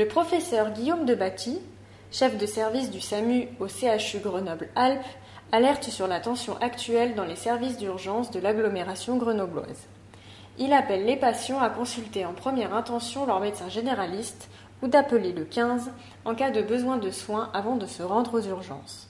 Le professeur Guillaume Debatty, chef de service du SAMU au CHU Grenoble-Alpes, alerte sur la tension actuelle dans les services d'urgence de l'agglomération grenobloise. Il appelle les patients à consulter en première intention leur médecin généraliste ou d'appeler le 15 en cas de besoin de soins avant de se rendre aux urgences.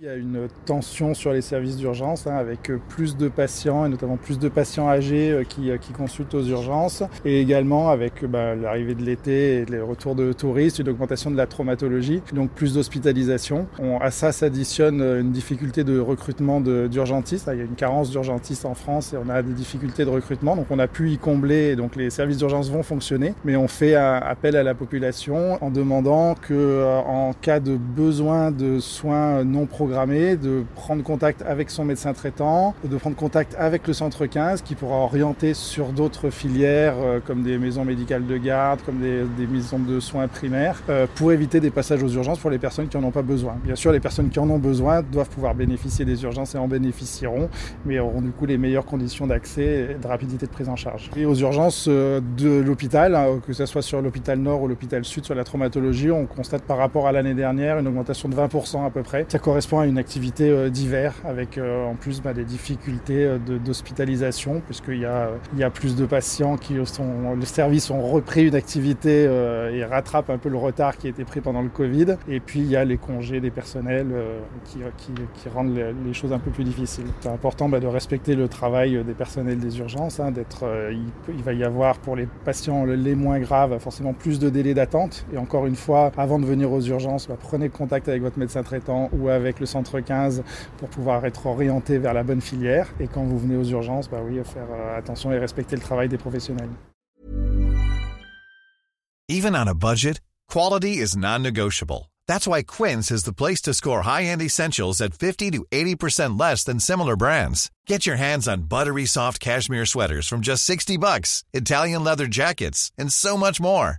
Il y a une tension sur les services d'urgence hein, avec euh, plus de patients et notamment plus de patients âgés euh, qui, euh, qui consultent aux urgences et également avec bah, l'arrivée de l'été et les retours de touristes, une augmentation de la traumatologie, donc plus d'hospitalisation. À ça s'additionne une difficulté de recrutement d'urgentistes. Il y a une carence d'urgentistes en France et on a des difficultés de recrutement, donc on a pu y combler et donc les services d'urgence vont fonctionner, mais on fait appel à la population en demandant que en cas de besoin de soins non programmés de prendre contact avec son médecin traitant, de prendre contact avec le centre 15 qui pourra orienter sur d'autres filières euh, comme des maisons médicales de garde, comme des, maisons de soins primaires, euh, pour éviter des passages aux urgences pour les personnes qui n'en ont pas besoin. Bien sûr, les personnes qui en ont besoin doivent pouvoir bénéficier des urgences et en bénéficieront, mais auront du coup les meilleures conditions d'accès et de rapidité de prise en charge. Et aux urgences euh, de l'hôpital, hein, que ce soit sur l'hôpital nord ou l'hôpital sud, sur la traumatologie, on constate par rapport à l'année dernière une augmentation de 20% à peu près. Ça correspond une activité euh, d'hiver avec euh, en plus bah, des difficultés euh, d'hospitalisation puisqu'il y a, il y a plus de patients qui sont, le service ont repris une activité et rattrapent un peu le retard qui a été pris pendant le Covid. Et puis il y a les congés des personnels qui, qui, rendent les, choses un peu plus difficiles. C'est important bah, de respecter le travail des personnels des urgences, hein, d'être, il, va y avoir pour les patients les moins graves forcément plus de délais d'attente. Et encore une fois, avant de venir aux urgences, bah, prenez contact avec votre médecin traitant ou avec le centre 15 pour pouvoir être orienté vers la bonne filière. Et quand vous venez aux urgences, bah oui, faire euh, attention et respecter le travail des professionnels. Even on a budget, quality is non-negotiable. That's why Quince is the place to score high-end essentials at 50 to 80% less than similar brands. Get your hands on buttery soft cashmere sweaters from just 60 bucks, Italian leather jackets, and so much more.